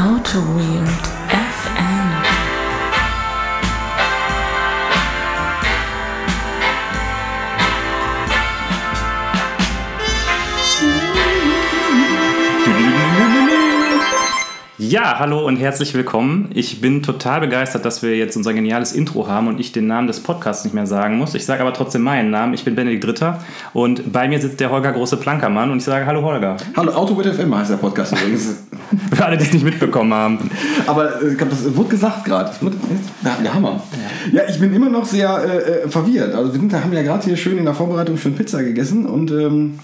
Auto Weird FM. Ja, hallo und herzlich willkommen. Ich bin total begeistert, dass wir jetzt unser geniales Intro haben und ich den Namen des Podcasts nicht mehr sagen muss. Ich sage aber trotzdem meinen Namen. Ich bin Benedikt Dritter und bei mir sitzt der Holger Große Plankermann und ich sage Hallo Holger. Hallo, Autobit FM heißt der Podcast übrigens. Für alle, die es nicht mitbekommen haben. Aber äh, ich glaube, das wurde gesagt gerade. Ja, der Hammer. Ja. ich bin immer noch sehr äh, äh, verwirrt. Also wir sind, haben ja gerade hier schön in der Vorbereitung schon Pizza gegessen und ähm,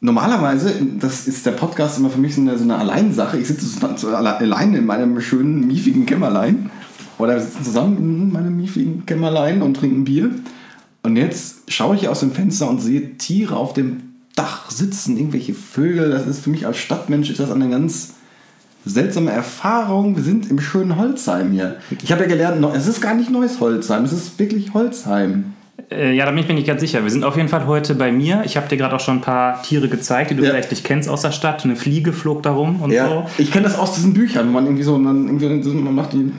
normalerweise, das ist der Podcast immer für mich so eine, so eine Alleinsache. Ich sitze so- so alle- allein in meinem schönen, miefigen Kämmerlein. Oder wir sitzen zusammen in meinem miefigen Kämmerlein und trinken Bier. Und jetzt schaue ich aus dem Fenster und sehe Tiere auf dem Dach sitzen, irgendwelche Vögel. Das ist für mich als Stadtmensch ist das eine ganz seltsame Erfahrung. Wir sind im schönen Holzheim hier. Ich habe ja gelernt, es ist gar nicht neues Holzheim, es ist wirklich Holzheim. Äh, ja, da bin ich mir nicht ganz sicher. Wir sind auf jeden Fall heute bei mir. Ich habe dir gerade auch schon ein paar Tiere gezeigt, die du Ja. vielleicht nicht kennst aus der Stadt. Eine Fliege flog da rum und so. Ich kenne das aus diesen Büchern, wo man irgendwie so, man, irgendwie, man macht die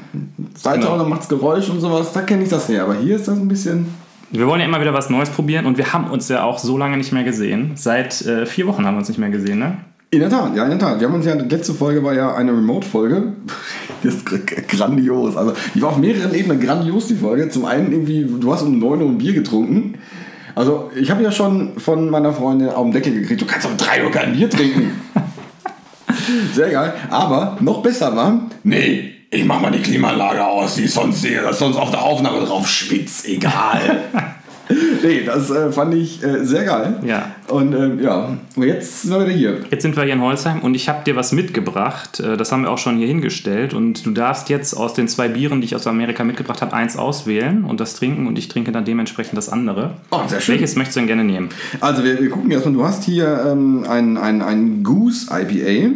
Seite Genau. und dann macht es Geräusch und sowas. Da kenne ich das her. Aber hier ist das ein bisschen. Wir wollen ja immer wieder was Neues probieren und wir haben uns ja auch so lange nicht mehr gesehen. Seit äh, vier Wochen haben wir uns nicht mehr gesehen, ne? In der Tat, ja, in der Tat. Wir haben uns ja, die letzte Folge war ja eine Remote-Folge. Das ist gr- grandios. Also, die war auf mehreren Ebenen grandios, die Folge. Zum einen irgendwie, du hast um 9 Uhr ein Bier getrunken. Also, ich habe ja schon von meiner Freundin auf den Deckel gekriegt, du kannst um 3 Uhr kein Bier trinken. Sehr geil. Aber noch besser war, nee, ich mach mal die Klimaanlage aus, die ist sonst, die ist sonst auf der Aufnahme drauf schwitzt, egal. nee, das äh, fand ich äh, sehr geil. Ja. Und ähm, ja, und jetzt sind wir wieder hier. Jetzt sind wir hier in Holzheim und ich habe dir was mitgebracht. Äh, Das haben wir auch schon hier hingestellt. Und du darfst jetzt aus den zwei Bieren, die ich aus Amerika mitgebracht habe, eins auswählen und das trinken. Und ich trinke dann dementsprechend das andere. Oh, sehr schön. Welches möchtest du denn gerne nehmen? Also wir, wir gucken erstmal, du hast hier ähm, ein, ein, ein Goose IPA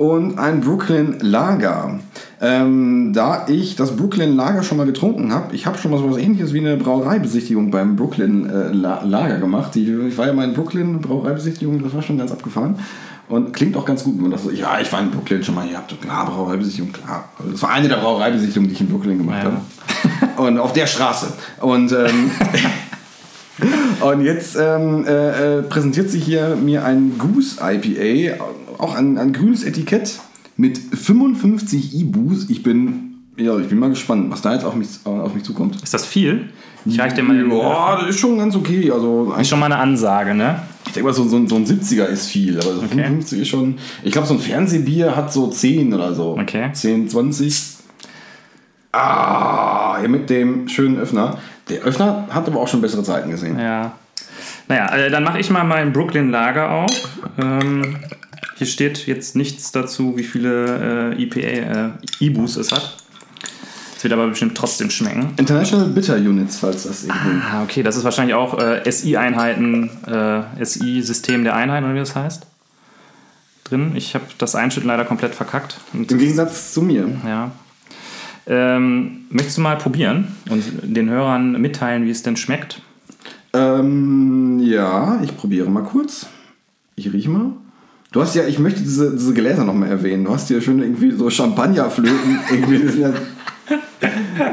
und ein Brooklyn Lager. Ähm, da ich das Brooklyn Lager schon mal getrunken habe, ich habe schon mal so was ähnliches wie eine Brauereibesichtigung beim Brooklyn äh, La Lager gemacht. Die, ich war ja mal in Brooklyn, Brauereibesichtigung, das war schon ganz abgefahren. Und klingt auch ganz gut, wenn man das so, ja, ich war in Brooklyn schon mal, ihr habt klar, Brauereibesichtigung, klar. Das war eine der Brauereibesichtigungen, die ich in Brooklyn gemacht Ja. habe. Und auf der Straße. Und ähm, Und jetzt ähm, äh, äh, präsentiert sich hier mir ein Goose IPA, auch ein, ein grünes Etikett mit 55 IBUs. Ich bin, ja, ich bin mal gespannt, was da jetzt auf mich, auf mich zukommt. Ist das viel? Ich reiche dir mal den Ja, das ist schon ganz okay. Also Ist schon mal eine Ansage, ne? ich denke mal, so, so, ein- so ein 70er ist viel, aber so 55 ist schon. Ich glaube, so ein Fernsehbier hat so 10 oder so. Okay. 10, 20. Ah, hier mit dem schönen Öffner. Der Öffner hat aber auch schon bessere Zeiten gesehen. Ja. Naja, äh, dann mache ich mal mein Brooklyn Lager auf. Ähm, hier steht jetzt nichts dazu, wie viele äh, IPA, äh, IBUs es hat. Es wird aber bestimmt trotzdem schmecken. International Bitter Units, falls das irgendwie. Ah, okay, das ist wahrscheinlich auch äh, SI-Einheiten, äh, SI-System der Einheiten, oder wie das heißt, drin. Ich habe das Einschütten leider komplett verkackt. Und, Im Gegensatz zu mir. ja. Ähm, möchtest du mal probieren und den Hörern mitteilen, wie es denn schmeckt? Ähm, ja, ich probiere mal kurz. Ich rieche mal. Du hast ja, ich möchte diese, diese Gläser nochmal erwähnen. Du hast hier schön irgendwie so Champagnerflöten. irgendwie, ja,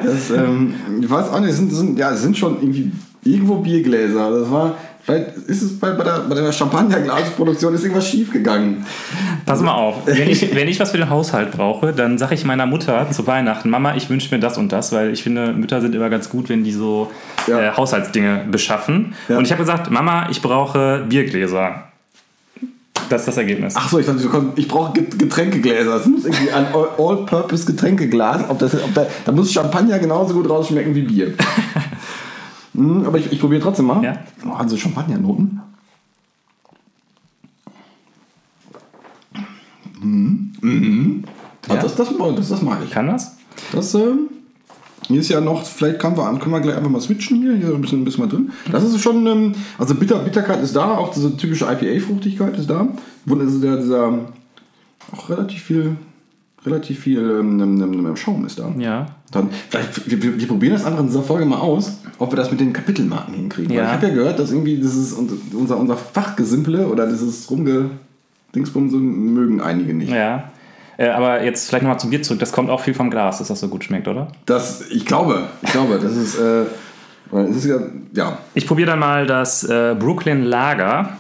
das, ähm, ich weiß auch nicht, es sind, sind, ja, sind schon irgendwie irgendwo Biergläser. Das war, vielleicht ist es bei, bei der, bei der Champagnerglasproduktion ist irgendwas schief gegangen. Pass mal auf, wenn ich, wenn ich was für den Haushalt brauche, dann sage ich meiner Mutter zu Weihnachten, Mama, ich wünsche mir das und das, weil ich finde, Mütter sind immer ganz gut, wenn die so Ja. äh, Haushaltsdinge beschaffen. Ja. Und ich habe gesagt, Mama, ich brauche Biergläser. Das ist das Ergebnis. Ach so, ich dachte, ich brauche Get- Getränkegläser. Es muss irgendwie ein All- All-Purpose Getränkeglas. Ob das, ob da, da muss Champagner genauso gut rausschmecken wie Bier. Hm, aber ich, ich probiere trotzdem mal. Ja. Oh, also Champagnernoten. Mhm. Mhm. Ja. das, das, das, das mag ich. Kann das? Das, ähm, hier ist ja noch, vielleicht können wir, können wir gleich einfach mal switchen hier, hier ein bisschen, ein bisschen mal drin. Das ist schon, ähm, also Bitter, Bitterkeit ist da, auch diese typische IPA-Fruchtigkeit ist da. Und also der, dieser, auch relativ viel, relativ viel ähm, Schaum ist da. Ja. Dann, vielleicht, wir, wir, probieren das einfach in dieser Folge mal aus, ob wir das mit den Kapitelmarken hinkriegen. Weil Ja. ich habe ja gehört, dass irgendwie dieses, unser, unser Fachgesimple oder dieses Rumge, Dingsbum, so mögen einige nicht. Ja. Äh, aber jetzt vielleicht nochmal zum Bier zurück. Das kommt auch viel vom Glas, dass das so gut schmeckt, oder? Das, ich glaube, ich glaube, das ist, äh, weil es ist ja, ja. Ich probiere dann mal das äh, Brooklyn Lager.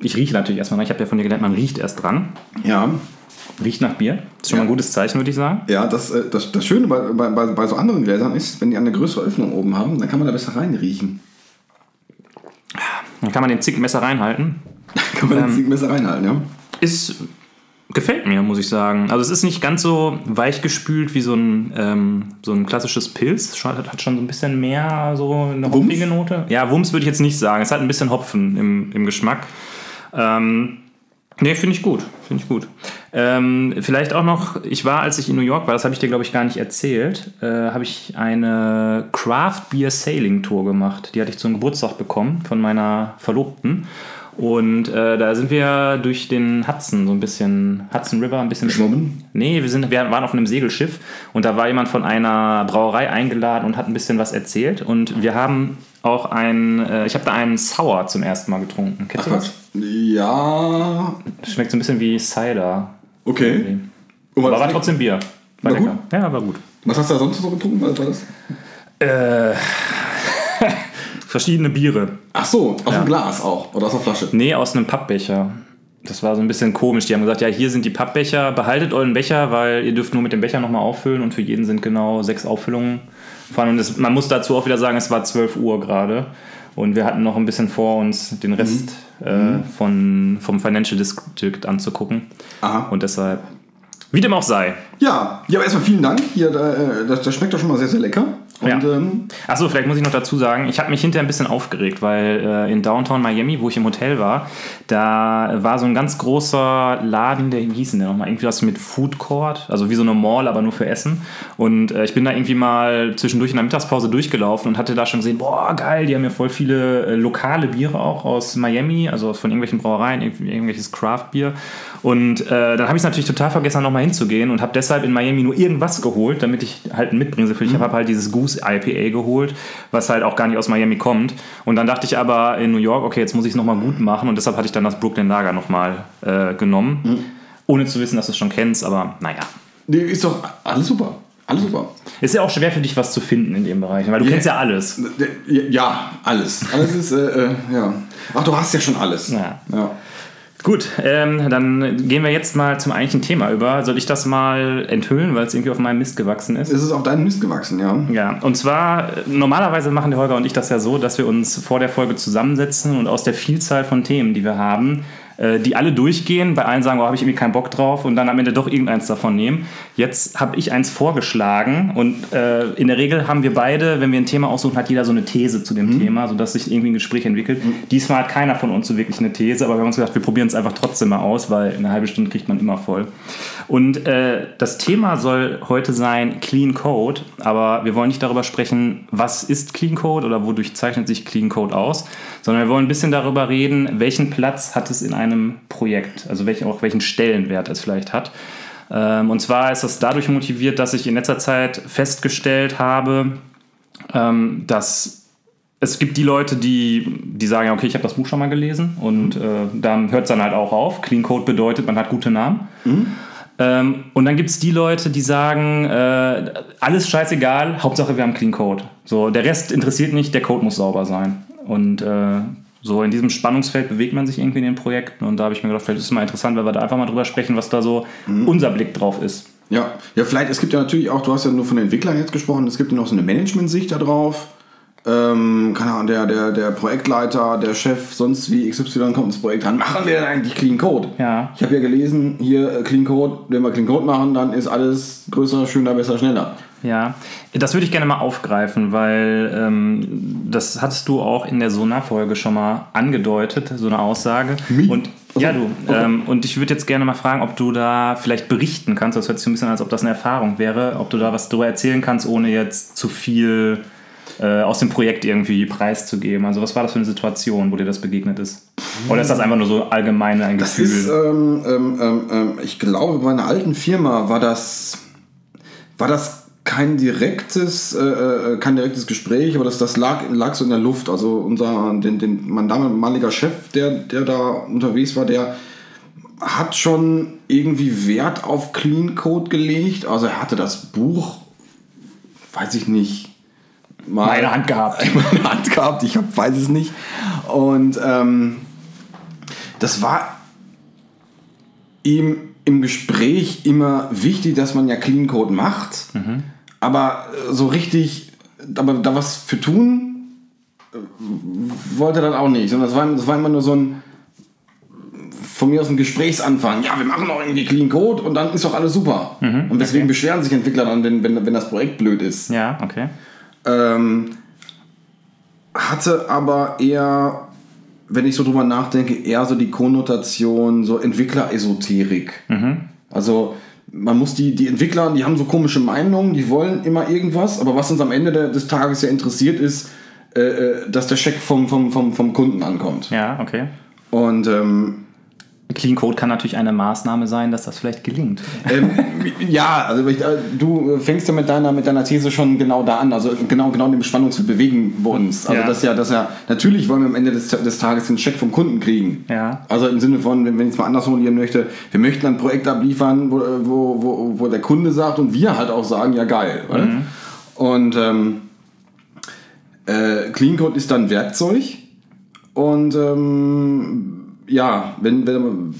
Ich rieche natürlich erstmal. Ich habe ja von dir gelernt, man riecht erst dran. Ja, Riecht nach Bier. Ist schon mal Ja. ein gutes Zeichen, würde ich sagen. ja das, äh, das, das Schöne bei, bei, bei, so anderen Gläsern ist, wenn die eine größere Öffnung oben haben, dann kann man da besser reinriechen. Dann kann man den Zickmesser reinhalten. Kann man Ähm. den Messer reinhalten, ja? Ist. Gefällt mir, muss ich sagen. Also es ist nicht ganz so weich gespült wie so ein, ähm, so ein klassisches Pilz. Hat, hat schon so ein bisschen mehr so eine Wumms? hopfige Note. Ja, Wumms würde ich jetzt nicht sagen. Es hat ein bisschen Hopfen im, im Geschmack. Ähm, nee, finde ich gut. Finde ich gut. Ähm, vielleicht auch noch, ich war, als ich in New York war, das habe ich dir, glaube ich, gar nicht erzählt, äh, habe ich eine Craft Beer Sailing Tour gemacht. Die hatte ich zum Geburtstag bekommen von meiner Verlobten. Und äh, da sind wir durch den Hudson so ein bisschen, Hudson River ein bisschen Geschwommen? Nee, wir, sind, wir waren auf einem Segelschiff und da war jemand von einer Brauerei eingeladen und hat ein bisschen was erzählt. Und wir haben auch ein, äh, ich habe da einen Sour zum ersten Mal getrunken. Kennst du Quatsch. das? Ja, Schmeckt so ein bisschen wie Cider. okay. Und Aber was, war trotzdem Bier. War War lecker. Ja, war gut. was hast du da sonst so getrunken? Was war das? Äh, verschiedene Biere. Ach so, aus dem Glas auch. Oder aus der Flasche. Nee, aus einem Pappbecher. Das war so ein bisschen komisch. Die haben gesagt, ja, hier sind die Pappbecher, behaltet euren Becher, weil ihr dürft nur mit dem Becher nochmal auffüllen und für jeden sind genau sechs Auffüllungen fahren. Und das, man muss dazu auch wieder sagen, es war 12 Uhr gerade und wir hatten noch ein bisschen vor uns, den Rest äh, von, vom Financial District anzugucken. Aha. Und deshalb, wie dem auch sei. Ja, ja, aber erstmal vielen Dank. Hier, äh, das, das schmeckt doch schon mal sehr, sehr lecker. Und Ja. ähm, Achso, vielleicht muss ich noch dazu sagen, ich habe mich hinterher ein bisschen aufgeregt, weil äh, in Downtown Miami, wo ich im Hotel war, da war so ein ganz großer Laden, der wie hieß denn der nochmal? Irgendwie was mit Food Court, also wie so eine Mall, aber nur für Essen. Und äh, ich bin da irgendwie mal zwischendurch in der Mittagspause durchgelaufen und hatte da schon gesehen, boah, geil, die haben ja voll viele äh, lokale Biere auch aus Miami, also von irgendwelchen Brauereien, irgendw- irgendwelches Craft-Bier. Und äh, dann habe ich es natürlich total vergessen, nochmal hinzugehen und habe deshalb in Miami nur irgendwas geholt, damit ich halt ein Mitbringsel für dich habe. habe halt dieses Goose IPA geholt, was halt auch gar nicht aus Miami kommt. Und dann dachte ich aber in New York, okay, jetzt muss ich es nochmal gut machen und deshalb hatte ich dann das Brooklyn Lager nochmal äh, genommen. Ohne zu wissen, dass du es schon kennst, aber naja. nee, ist doch alles super. Alles super. Ist ja auch schwer für dich, was zu finden in dem Bereich, weil du kennst ja alles. Ja, alles. Alles ist, äh, äh, ja. Ach, du hast ja schon alles. Ja. ja. Gut, ähm, dann gehen wir jetzt mal zum eigentlichen Thema über. Soll ich das mal enthüllen, weil es irgendwie auf meinem Mist gewachsen ist? Es ist auf deinen Mist gewachsen, ja. Ja, und zwar, äh, normalerweise machen der Holger und ich das ja so, dass wir uns vor der Folge zusammensetzen und aus der Vielzahl von Themen, die wir haben, die alle durchgehen, bei allen sagen, oh, habe ich irgendwie keinen Bock drauf und dann am Ende doch irgendeins davon nehmen. Jetzt habe ich eins vorgeschlagen und äh, in der Regel haben wir beide, wenn wir ein Thema aussuchen, hat jeder so eine These zu dem Thema, sodass sich irgendwie ein Gespräch entwickelt. Diesmal hat keiner von uns so wirklich eine These, aber wir haben uns gedacht, wir probieren es einfach trotzdem mal aus, weil eine halbe Stunde kriegt man immer voll. Und äh, das Thema soll heute sein Clean Code, aber wir wollen nicht darüber sprechen, was ist Clean Code oder wodurch zeichnet sich Clean Code aus, sondern wir wollen ein bisschen darüber reden, welchen Platz hat es in einem Projekt, also welchen, auch welchen Stellenwert es vielleicht hat. Ähm, und zwar ist das dadurch motiviert, dass ich in letzter Zeit festgestellt habe, ähm, dass es gibt die Leute, die, die sagen, ja, okay, ich habe das Buch schon mal gelesen und äh, dann hört es dann halt auch auf. Clean Code bedeutet, man hat gute Namen. Ähm, und dann gibt es die Leute, die sagen, äh, alles scheißegal, Hauptsache wir haben Clean Code. So, der Rest interessiert nicht, der Code muss sauber sein. Und äh, so in diesem Spannungsfeld bewegt man sich irgendwie in den Projekten und da habe ich mir gedacht, vielleicht ist es mal interessant, weil wir da einfach mal drüber sprechen, was da so unser Blick drauf ist. Ja, ja, vielleicht, es gibt ja natürlich auch, du hast ja nur von den Entwicklern jetzt gesprochen, es gibt ja noch so eine Management-Sicht da drauf. Ähm, keine Ahnung, der, der, der Projektleiter, der Chef, sonst wie XY kommt ins Projekt ran. Machen wir denn eigentlich Clean Code? Ja. Ich habe ja gelesen, hier äh, Clean Code, wenn wir Clean Code machen, dann ist alles größer, schöner, besser, schneller. Ja, das würde ich gerne mal aufgreifen, weil ähm, das hattest du auch in der Sonar-Folge schon mal angedeutet, so eine Aussage. Mi? Und Okay. ja, du. Okay. Ähm, und ich würde jetzt gerne mal fragen, ob du da vielleicht berichten kannst. Das hört sich ein bisschen an, als ob das eine Erfahrung wäre, ob du da was darüber erzählen kannst, ohne jetzt zu viel äh, aus dem Projekt irgendwie preiszugeben. Also was war das für eine Situation, wo dir das begegnet ist? Oder ist das einfach nur so allgemein ein Das Gefühl? ist, ähm, ähm, ähm, ähm, ich glaube, bei einer alten Firma war das, war das kein direktes, äh, äh, kein direktes Gespräch, aber das, das lag, lag so in der Luft. Also unser, den, den, mein damaliger Chef, der, der da unterwegs war, der hat schon irgendwie Wert auf Clean Code gelegt. Also er hatte das Buch, weiß ich nicht, mal Meine Hand gehabt. meine Hand gehabt. Ich hab, weiß es nicht. Und ähm, das war ihm im Gespräch immer wichtig, dass man ja Clean Code macht. Aber äh, so richtig, aber da was für tun, äh, wollte er dann auch nicht. Sondern das war, das war immer nur so ein von mir aus ein Gesprächsanfang. Ja, wir machen doch irgendwie Clean Code und dann ist doch alles super. und deswegen beschweren sich Entwickler dann, wenn, wenn, wenn das Projekt blöd ist. Ja, okay. Ähm, hatte aber eher, wenn ich so drüber nachdenke, eher so die Konnotation so Entwickler-Esoterik. Also man muss die, die Entwickler, die haben so komische Meinungen, die wollen immer irgendwas, aber was uns am Ende des Tages ja interessiert ist, äh, äh, dass der Scheck vom, vom, vom, vom Kunden ankommt. Ja, okay. Und ähm, Clean Code kann natürlich eine Maßnahme sein, dass das vielleicht gelingt. ähm, ja, also ich, äh, du fängst ja mit deiner, mit deiner These schon genau da an, also genau, genau in dem Spannungsfeld bewegen wir uns. Also Ja. das ja, das ja, natürlich wollen wir am Ende des, des Tages den Check vom Kunden kriegen. Ja. Also im Sinne von, wenn, wenn ich es mal anders formulieren möchte, wir möchten ein Projekt abliefern, wo, wo, wo, wo der Kunde sagt und wir halt auch sagen, ja geil. Oder? Und ähm, äh, Clean Code ist dann Werkzeug und ähm, ja, wenn, wenn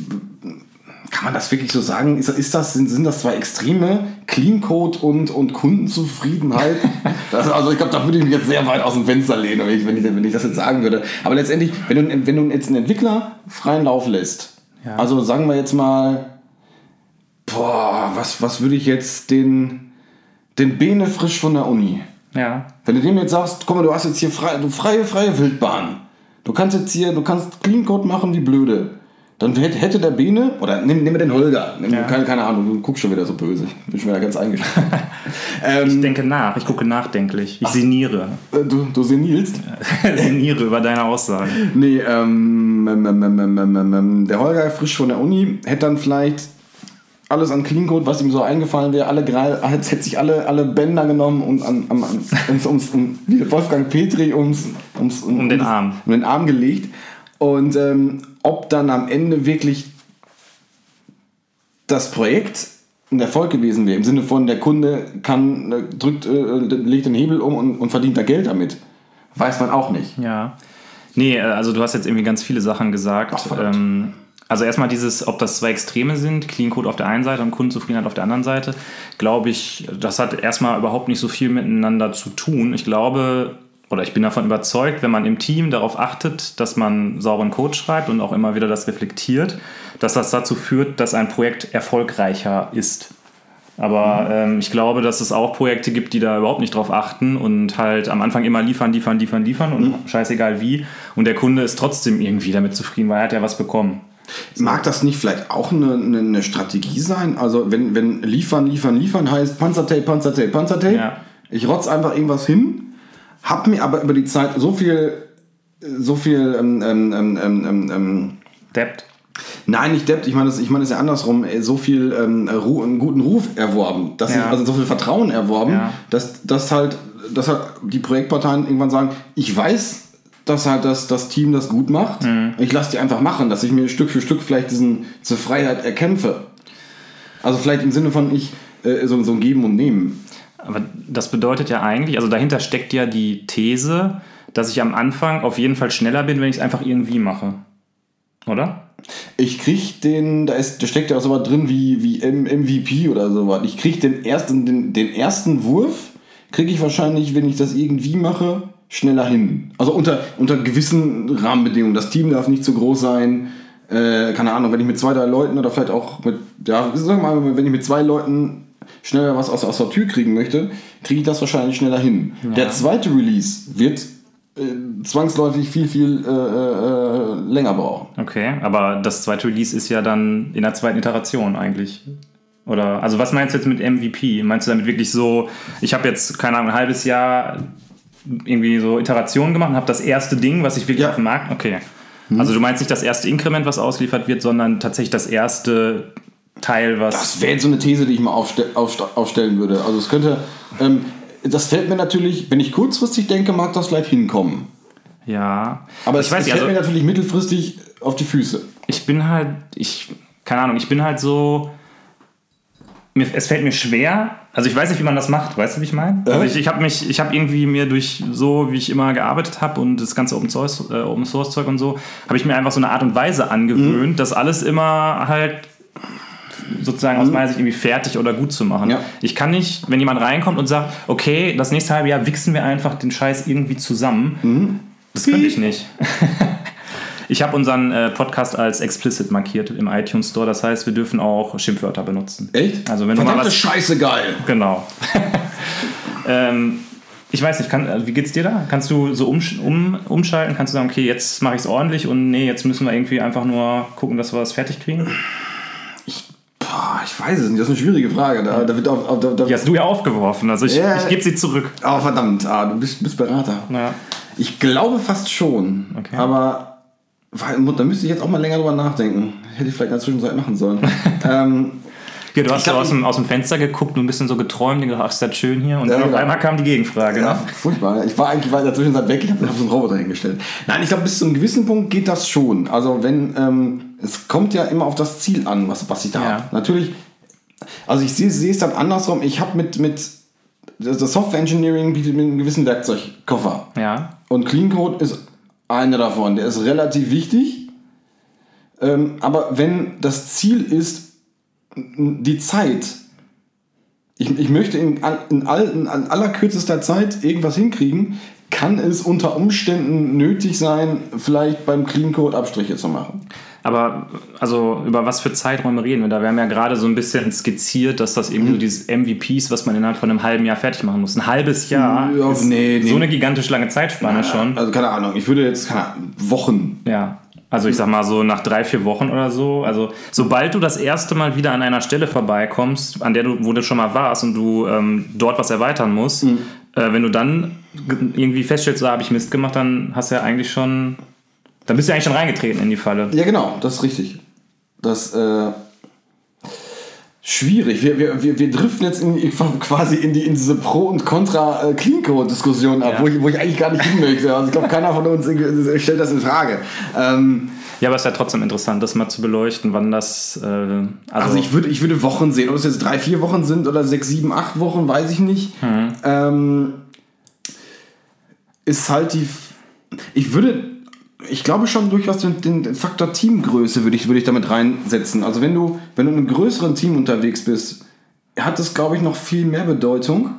kann man das wirklich so sagen? Ist, ist das, sind, sind das zwei Extreme? Clean Code und, und Kundenzufriedenheit? Das, also ich glaube, da würde ich mich jetzt sehr weit aus dem Fenster lehnen, wenn ich, wenn ich, wenn ich das jetzt sagen würde. Aber letztendlich, wenn du, wenn du jetzt einen Entwickler freien Lauf lässt, Ja. also sagen wir jetzt mal, boah, was, was würde ich jetzt den, den Bene frisch von der Uni, Ja. wenn du dem jetzt sagst, guck mal, du hast jetzt hier frei, du freie, freie Wildbahn. Du kannst jetzt hier, du kannst Clean Code machen wie blöde. Dann hätte, der Bene, oder nimm, nimm mir den Holger, nimm, Ja. keine, keine Ahnung, du guckst schon wieder so böse. Ich bin schon wieder ganz eingeschränkt. ähm, Ich denke nach, ich gucke nachdenklich. Ich sinniere. äh, du, du senilst? sinniere über deine Aussagen. Nee, ähm, ähm, ähm, ähm, der Holger frisch von der Uni hätte dann vielleicht alles an Clean Code, was ihm so eingefallen wäre, alle drei, hätte sich alle, alle Bänder genommen und an, an, an, ums, ums, um, Wolfgang Petri ums, ums, Um den Arm. um den Arm gelegt. Und ähm, ob dann am Ende wirklich das Projekt ein Erfolg gewesen wäre, im Sinne von der Kunde kann, äh, drückt, äh, legt den Hebel um und, und verdient da Geld damit, weiß man auch nicht. Ja. Nee, äh, also du hast jetzt irgendwie ganz viele Sachen gesagt. Ach, also erstmal dieses, ob das zwei Extreme sind, Clean Code auf der einen Seite und Kundenzufriedenheit auf der anderen Seite, glaube ich, das hat erstmal überhaupt nicht so viel miteinander zu tun. Ich glaube, oder ich bin davon überzeugt, wenn man im Team darauf achtet, dass man sauberen Code schreibt und auch immer wieder das reflektiert, dass das dazu führt, dass ein Projekt erfolgreicher ist. Aber ähm, ich glaube, dass es auch Projekte gibt, die da überhaupt nicht drauf achten und halt am Anfang immer liefern, liefern, liefern, liefern und scheißegal wie. Und der Kunde ist trotzdem irgendwie damit zufrieden, weil er hat ja was bekommen. Mag das nicht vielleicht auch eine, eine, eine Strategie sein? Also wenn, wenn liefern, liefern, liefern heißt Panzertape, Panzertape, Panzertape, Ja. ich rotz einfach irgendwas hin, hab mir aber über die Zeit so viel, so viel, ähm, ähm, ähm, ähm, ähm, Debt. nein, nicht deppt, ich meine das, ich meine das ja andersrum, äh, so viel ähm, Ru guten Ruf erworben, dass Ja. ich, also so viel Vertrauen erworben, Ja. dass, dass halt, dass halt die Projektparteien irgendwann sagen, ich weiß, dass halt das, das Team das gut macht. Mhm. Ich lasse die einfach machen, dass ich mir Stück für Stück vielleicht diesen, diese Freiheit erkämpfe. Also vielleicht im Sinne von ich äh, so, so ein Geben und Nehmen. Aber das bedeutet ja eigentlich, also dahinter steckt ja die These, dass ich am Anfang auf jeden Fall schneller bin, wenn ich es einfach irgendwie mache. Oder? Ich krieg den, da, ist, da steckt ja auch sowas drin wie, wie M MVP oder sowas. Ich krieg den ersten, den, den ersten Wurf, kriege ich wahrscheinlich, wenn ich das irgendwie mache, schneller hin. Also unter, unter gewissen Rahmenbedingungen. Das Team darf nicht zu groß sein. Äh, keine Ahnung, wenn ich mit zwei, drei Leuten oder vielleicht auch mit, ja, sagen wir mal, wenn ich mit zwei Leuten schneller was aus, aus der Tür kriegen möchte, kriege ich das wahrscheinlich schneller hin. Der zweite Release wird äh, zwangsläufig viel, viel äh, äh, länger brauchen. Okay, aber das zweite Release ist ja dann in der zweiten Iteration eigentlich. Oder, also was meinst du jetzt mit MVP? Meinst du damit wirklich so, ich habe jetzt, keine Ahnung, ein halbes Jahr irgendwie so Iterationen gemacht und habe das erste Ding, was ich wirklich Ja. auf dem Markt, okay. Also du meinst nicht das erste Inkrement, was ausgeliefert wird, sondern tatsächlich das erste Teil, was... Das wäre jetzt so eine These, die ich mal aufste aufsta- aufstellen würde. Also es könnte, ähm, das fällt mir natürlich, wenn ich kurzfristig denke, mag das vielleicht hinkommen. ja. Aber ich es, weiß es nicht, fällt also mir natürlich mittelfristig auf die Füße. ich bin halt, ich, keine Ahnung, ich bin halt so, mir, es fällt mir schwer, also ich weiß nicht, wie man das macht, weißt du, wie ich meine? Also ich, ich habe mich, ich habe irgendwie mir durch so, wie ich immer gearbeitet habe und das ganze Open Source, äh, Open Source Zeug und so, habe ich mir einfach so eine Art und Weise angewöhnt, das alles immer halt sozusagen aus meiner Sicht irgendwie fertig oder gut zu machen. Ja. Ich kann nicht, wenn jemand reinkommt und sagt, okay, das nächste halbe Jahr wichsen wir einfach den Scheiß irgendwie zusammen, das könnte ich nicht. Ich habe unseren äh, Podcast als explicit markiert im iTunes Store. Das heißt, wir dürfen auch Schimpfwörter benutzen. Echt? Also wenn du mal Verdammte was, Scheiße geil. genau. ähm, ich weiß nicht, kann, also wie geht's dir da? Kannst du so umsch um, umschalten? Kannst du sagen, okay, jetzt mache ich es ordentlich und nee, jetzt müssen wir irgendwie einfach nur gucken, dass wir das fertig kriegen? Boah, ich weiß es nicht. Das ist eine schwierige Frage. Da, da wird auf, auf, da, da, Die hast du ja aufgeworfen, also ich, Ja. ich gebe sie zurück. Oh, verdammt. Ah, du bist, bist Berater. Ja. Ich glaube fast schon. Okay. Aber da müsste ich jetzt auch mal länger drüber nachdenken. Hätte ich vielleicht in der Zwischenzeit machen sollen. ähm, Ja, du hast glaub, so aus dem, aus dem Fenster geguckt und ein bisschen so geträumt und gedacht, ach, ist das schön hier? Und Ja, dann auf genau. einmal kam die Gegenfrage. ja, Ne? furchtbar. Ich war eigentlich war in der Zwischenzeit weg. Ich habe hab so einen Roboter hingestellt. Nein, ich glaube, bis zu einem gewissen Punkt geht das schon. Also wenn, ähm, es kommt ja immer auf das Ziel an, was, was ich da Ja. habe. Natürlich, also ich sehe es dann andersrum. Ich habe mit, mit das das Software Engineering bietet mir einen gewissen Werkzeugkoffer. Ja. Und Clean Code ist einer davon. Der ist relativ wichtig. Ähm, aber wenn das Ziel ist, die Zeit, ich, ich möchte in, in, all, in allerkürzester Zeit irgendwas hinkriegen, kann es unter Umständen nötig sein, vielleicht beim Clean Code Abstriche zu machen. Aber also über was für Zeiträume reden wir da? Wir haben ja gerade so ein bisschen skizziert, dass das irgendwie so dieses MVPs, was man innerhalb von einem halben Jahr fertig machen muss. Ein halbes Jahr Ja, ist nee, nee. so eine gigantisch lange Zeitspanne schon. Also keine Ahnung, ich würde jetzt keine Ahnung, Wochen. Ja. Also ich sag mal so nach drei, vier Wochen oder so. Also sobald du das erste Mal wieder an einer Stelle vorbeikommst, an der du, wo du schon mal warst und du ähm, dort was erweitern musst, Mhm. äh, wenn du dann ge- irgendwie feststellst, da habe ich Mist gemacht, dann hast du ja eigentlich schon, dann bist du ja eigentlich schon reingetreten in die Falle. Ja, genau, das ist richtig. Das äh, schwierig. Wir, wir, wir, wir driften jetzt in, quasi in, die, in diese Pro- und Contra-Clean-Code-Diskussion ab, Ja. wo, ich, wo ich eigentlich gar nicht hin möchte. Also ich glaube, keiner von uns stellt das in Frage. Ähm, Ja, aber es ist ja trotzdem interessant, das mal zu beleuchten, wann das. Äh, also, also ich würde, ich würde Wochen sehen. Ob es jetzt drei, vier Wochen sind oder sechs, sieben, acht Wochen, weiß ich nicht. Ähm, ist halt die. Ich würde. Ich glaube schon durchaus den, den Faktor Teamgröße würde ich, würde ich damit reinsetzen. Also wenn du, wenn du in einem größeren Team unterwegs bist, hat das, glaube ich, noch viel mehr Bedeutung,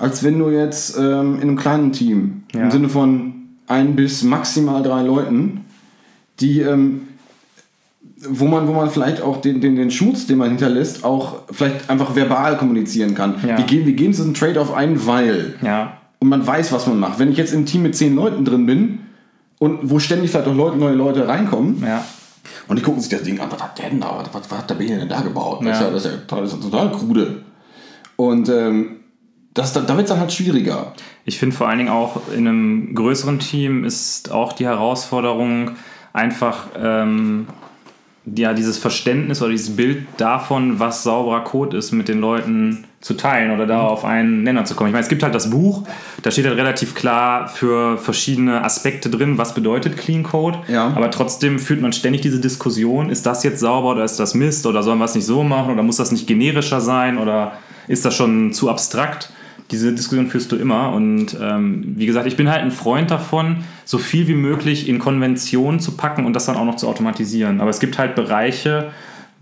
als wenn du jetzt ähm, in einem kleinen Team, Ja. im Sinne von ein bis maximal drei Leuten, die ähm, wo man, wo man vielleicht auch den, den, den Schmutz, den man hinterlässt, auch vielleicht einfach verbal kommunizieren kann. Ja. Wir, gehen, wir gehen zu diesem Trade-off ein, weil. ja, Und man weiß, was man macht. Wenn ich jetzt im Team mit zehn Leuten drin bin und wo ständig vielleicht auch Leute, neue Leute reinkommen ja. und die gucken sich das Ding an, was hat der denn da, was, was, hat der Bene denn da gebaut? Das, Ja. ist ja, das, ist ja, total- das ist total krude. Und ähm, das, da, da wird es dann halt schwieriger. Ich finde vor allen Dingen auch in einem größeren Team ist auch die Herausforderung einfach ähm, ja, dieses Verständnis oder dieses Bild davon, was sauberer Code ist, mit den Leuten zu teilen oder da auf einen Nenner zu kommen. Ich meine, es gibt halt das Buch, da steht halt relativ klar für verschiedene Aspekte drin, was bedeutet Clean Code. Ja. Aber trotzdem führt man ständig diese Diskussion, ist das jetzt sauber oder ist das Mist oder sollen wir es nicht so machen oder muss das nicht generischer sein oder ist das schon zu abstrakt? Diese Diskussion führst du immer und ähm, wie gesagt, ich bin halt ein Freund davon, so viel wie möglich in Konventionen zu packen und das dann auch noch zu automatisieren. Aber es gibt halt Bereiche,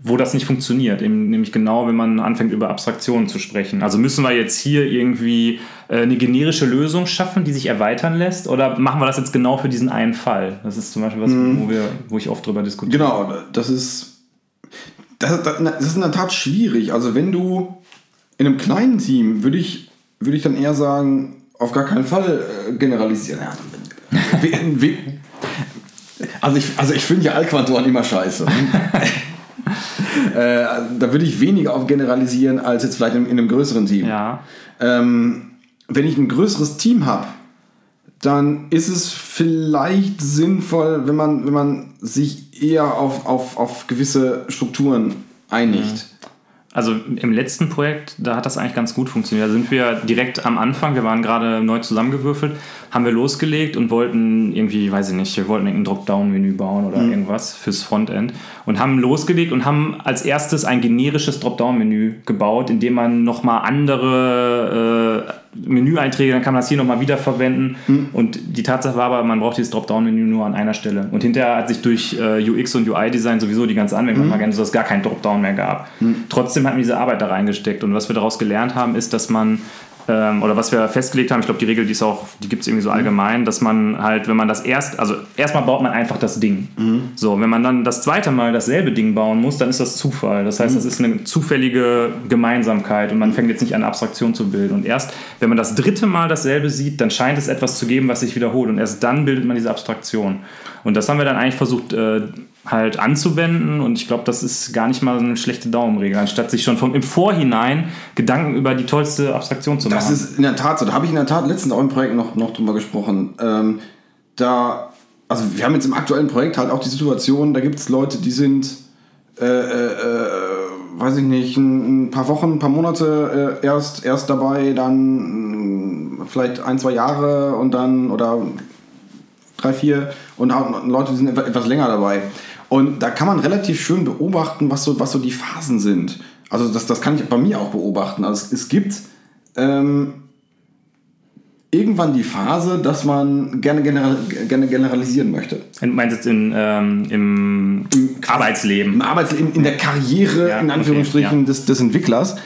wo das nicht funktioniert, eben, nämlich genau, wenn man anfängt über Abstraktionen zu sprechen. Also müssen wir jetzt hier irgendwie äh, eine generische Lösung schaffen, die sich erweitern lässt, oder machen wir das jetzt genau für diesen einen Fall? Das ist zum Beispiel was, wo, wir, wo ich oft drüber diskutiere. Genau, das ist, das, das das ist in der Tat schwierig. Also wenn du in einem kleinen Team, würde ich, würde ich dann eher sagen, auf gar keinen Fall äh, generalisieren. Also ich, also ich finde ja Allquantoren immer scheiße. äh, da würde ich weniger auf generalisieren als jetzt vielleicht in, in einem größeren Team. Ja, Ähm, wenn ich ein größeres Team habe, dann ist es vielleicht sinnvoll, wenn man, wenn man sich eher auf, auf, auf gewisse Strukturen einigt. Also im letzten Projekt, da hat das eigentlich ganz gut funktioniert. Da sind wir direkt am Anfang, wir waren gerade neu zusammengewürfelt, haben wir losgelegt und wollten irgendwie, weiß ich nicht, wir wollten ein Dropdown-Menü bauen oder mhm. irgendwas fürs Frontend und haben losgelegt und haben als erstes ein generisches Dropdown-Menü gebaut, in dem man nochmal andere äh, Menüeinträge, dann kann man das hier nochmal wiederverwenden. Mhm. Und die Tatsache war aber, man braucht dieses Dropdown-Menü nur an einer Stelle. Und hinterher hat sich durch äh, UX und UI-Design sowieso die ganze Anwendung mhm. ergänzt, dass es gar kein Dropdown mehr gab. Mhm. Trotzdem hat man diese Arbeit da reingesteckt. Und was wir daraus gelernt haben, ist, dass man ähm, oder was wir festgelegt haben, ich glaube, die Regel, die ist auch, die gibt es irgendwie so allgemein, dass man halt, wenn man das erst, also erstmal baut man einfach das Ding. Mhm. So, wenn man dann das zweite Mal dasselbe Ding bauen muss, dann ist das Zufall. Das heißt, mhm. das ist eine zufällige Gemeinsamkeit und man fängt jetzt nicht an, Abstraktion zu bilden. Und erst, wenn man das dritte Mal dasselbe sieht, dann scheint es etwas zu geben, was sich wiederholt. Und erst dann bildet man diese Abstraktion. Und das haben wir dann eigentlich versucht, äh, halt anzuwenden und ich glaube, das ist gar nicht mal so eine schlechte Daumenregel, anstatt sich schon vom, im Vorhinein Gedanken über die tollste Abstraktion zu machen. Das ist in der Tat so. Da habe ich in der Tat letztens auch im Projekt noch, noch drüber gesprochen. Ähm, da, also wir haben jetzt im aktuellen Projekt halt auch die Situation, da gibt es Leute, die sind, äh, äh, äh, weiß ich nicht, ein, ein, paar Wochen, ein paar Monate äh, erst, erst dabei, dann mh, vielleicht ein, zwei Jahre und dann, oder drei, vier und Leute sind etwas länger dabei. Und da kann man relativ schön beobachten, was so, was so die Phasen sind. Also das, das kann ich bei mir auch beobachten. Also es, es gibt ähm, irgendwann die Phase, dass man gerne, general, gerne generalisieren möchte. Du meinst jetzt in, ähm, im, Im Arbeitsleben? Im Arbeitsleben, in der Karriere, ja, in Anführungsstrichen, okay, ja. des, des Entwicklers,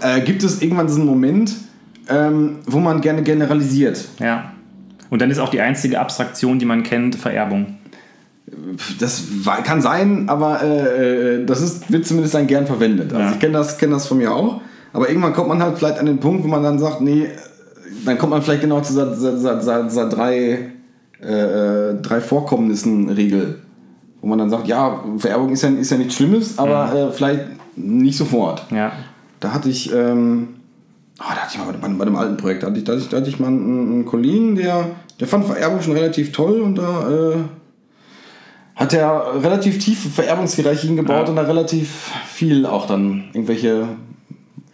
äh, gibt es irgendwann diesen Moment, ähm, wo man gerne generalisiert. Ja. Und dann ist auch die einzige Abstraktion, die man kennt, Vererbung. Das kann sein, aber äh, äh, das ist, wird zumindest dann gern verwendet. Also ja. ich kenne das, kenn das von mir auch. Aber irgendwann kommt man halt vielleicht an den Punkt, wo man dann sagt, nee, dann kommt man vielleicht genau zu dieser, dieser, dieser, dieser drei, äh, drei Vorkommnissen-Regel. Wo man dann sagt, ja, Vererbung ist ja, ist ja nichts Schlimmes, aber mhm. äh, vielleicht nicht sofort. Ja. Da hatte ich, ähm, oh, da hatte ich mal bei, bei dem alten Projekt, da hatte ich, da hatte ich, da hatte ich mal einen, einen Kollegen, der, der fand Vererbung schon relativ toll und da äh, hat er relativ tiefe Vererbungshierarchien gebaut ja. und da relativ viel auch dann irgendwelche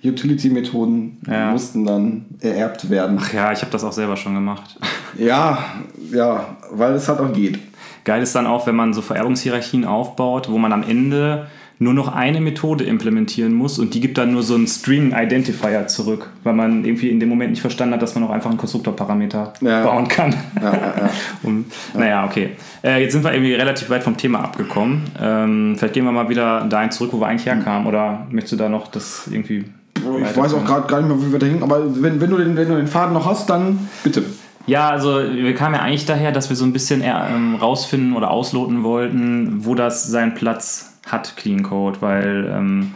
Utility-Methoden ja. mussten dann ererbt werden. Ach ja, ich habe das auch selber schon gemacht. Ja, ja, weil es halt auch geht. Geil ist dann auch, wenn man so Vererbungshierarchien aufbaut, wo man am Ende nur noch eine Methode implementieren muss und die gibt dann nur so einen String-Identifier zurück, weil man irgendwie in dem Moment nicht verstanden hat, dass man auch einfach einen Konstruktorparameter ja. bauen kann. Ja, ja, und, naja, okay. Äh, jetzt sind wir irgendwie relativ weit vom Thema abgekommen. Ähm, vielleicht gehen wir mal wieder dahin zurück, wo wir eigentlich herkamen. Oder möchtest du da noch das irgendwie. Ich weiß auch gerade gar nicht mehr, wie wir da hin, aber wenn, wenn, du den, wenn du den Faden noch hast, dann bitte. Ja, also wir kamen ja eigentlich daher, dass wir so ein bisschen eher, ähm, rausfinden oder ausloten wollten, wo das seinen Platz hat Clean Code, weil ähm,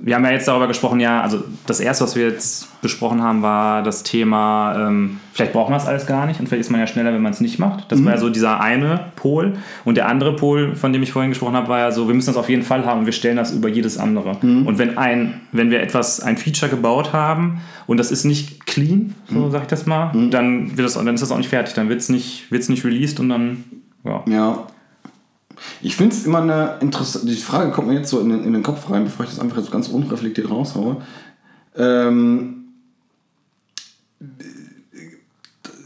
wir haben ja jetzt darüber gesprochen, ja, also das erste, was wir jetzt besprochen haben, war das Thema, ähm, vielleicht brauchen wir es alles gar nicht und vielleicht ist man ja schneller, wenn man es nicht macht. Das mhm. war ja so dieser eine Pol. Und der andere Pol, von dem ich vorhin gesprochen habe, war ja so, wir müssen das auf jeden Fall haben und wir stellen das über jedes andere. Mhm. Und wenn ein, wenn wir etwas, ein Feature gebaut haben und das ist nicht clean, so mhm. sag ich das mal, mhm. dann, wird das, dann ist das auch nicht fertig, dann wird es nicht, wird's nicht released und dann, ja. Ja. Ich finde es immer eine interessante. Die Frage kommt mir jetzt so in den, in den Kopf rein, bevor ich das einfach jetzt ganz unreflektiert raushaue. Ähm,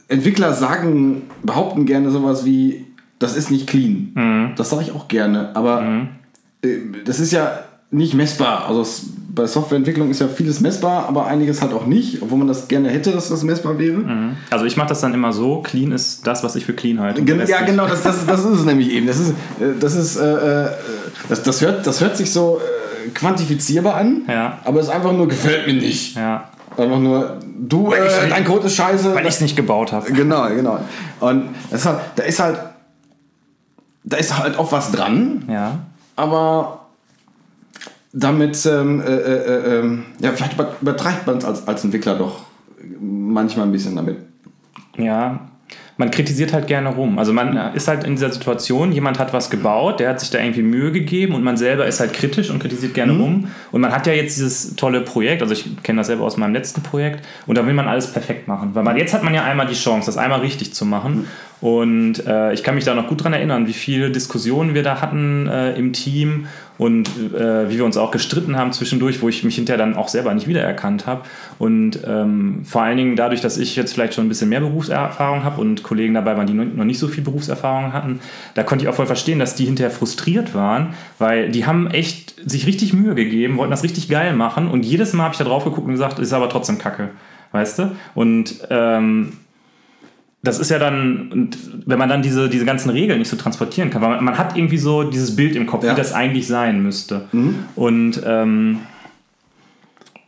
Entwickler sagen, behaupten gerne sowas wie, das ist nicht clean. Mhm. Das sage ich auch gerne, aber mhm. äh, das ist ja nicht messbar. Also es, bei Softwareentwicklung ist ja vieles messbar, aber einiges halt auch nicht, obwohl man das gerne hätte, dass das messbar wäre. Mhm. Also ich mache das dann immer so, clean ist das, was ich für clean halte. Gen ja, genau, das, das, das ist es nämlich eben. Das, ist, äh, das, ist, äh, äh, das, das, hört, das hört sich so äh, quantifizierbar an, ja. aber es ist einfach nur, gefällt mir nicht. Ja. Einfach nur, du, äh, dein Code ist scheiße. Weil ich es nicht gebaut habe. Genau, genau. Und das ist halt, da ist halt, da ist halt auch was dran. Ja. Aber damit, ähm, äh, äh, ähm, ja, vielleicht übertreibt man es als, als Entwickler doch manchmal ein bisschen damit. Ja, man kritisiert halt gerne rum. Also man ist halt in dieser Situation, jemand hat was gebaut, der hat sich da irgendwie Mühe gegeben und man selber ist halt kritisch und kritisiert gerne mhm. rum. Und man hat ja jetzt dieses tolle Projekt, also ich kenne das selber aus meinem letzten Projekt, und da will man alles perfekt machen. Weil man, jetzt hat man ja einmal die Chance, das einmal richtig zu machen. Und äh, ich kann mich da noch gut dran erinnern, wie viele Diskussionen wir da hatten äh, im Team und äh, wie wir uns auch gestritten haben zwischendurch, wo ich mich hinterher dann auch selber nicht wiedererkannt habe. Und ähm, vor allen Dingen dadurch, dass ich jetzt vielleicht schon ein bisschen mehr Berufserfahrung habe und Kollegen dabei waren, die noch nicht so viel Berufserfahrung hatten, da konnte ich auch voll verstehen, dass die hinterher frustriert waren, weil die haben echt sich richtig Mühe gegeben, wollten das richtig geil machen und jedes Mal habe ich da drauf geguckt und gesagt, ist aber trotzdem kacke. Weißt du? Und ähm, das ist ja dann, wenn man dann diese, diese ganzen Regeln nicht so transportieren kann, weil man, man hat irgendwie so dieses Bild im Kopf, ja. wie das eigentlich sein müsste. Mhm. Und ähm,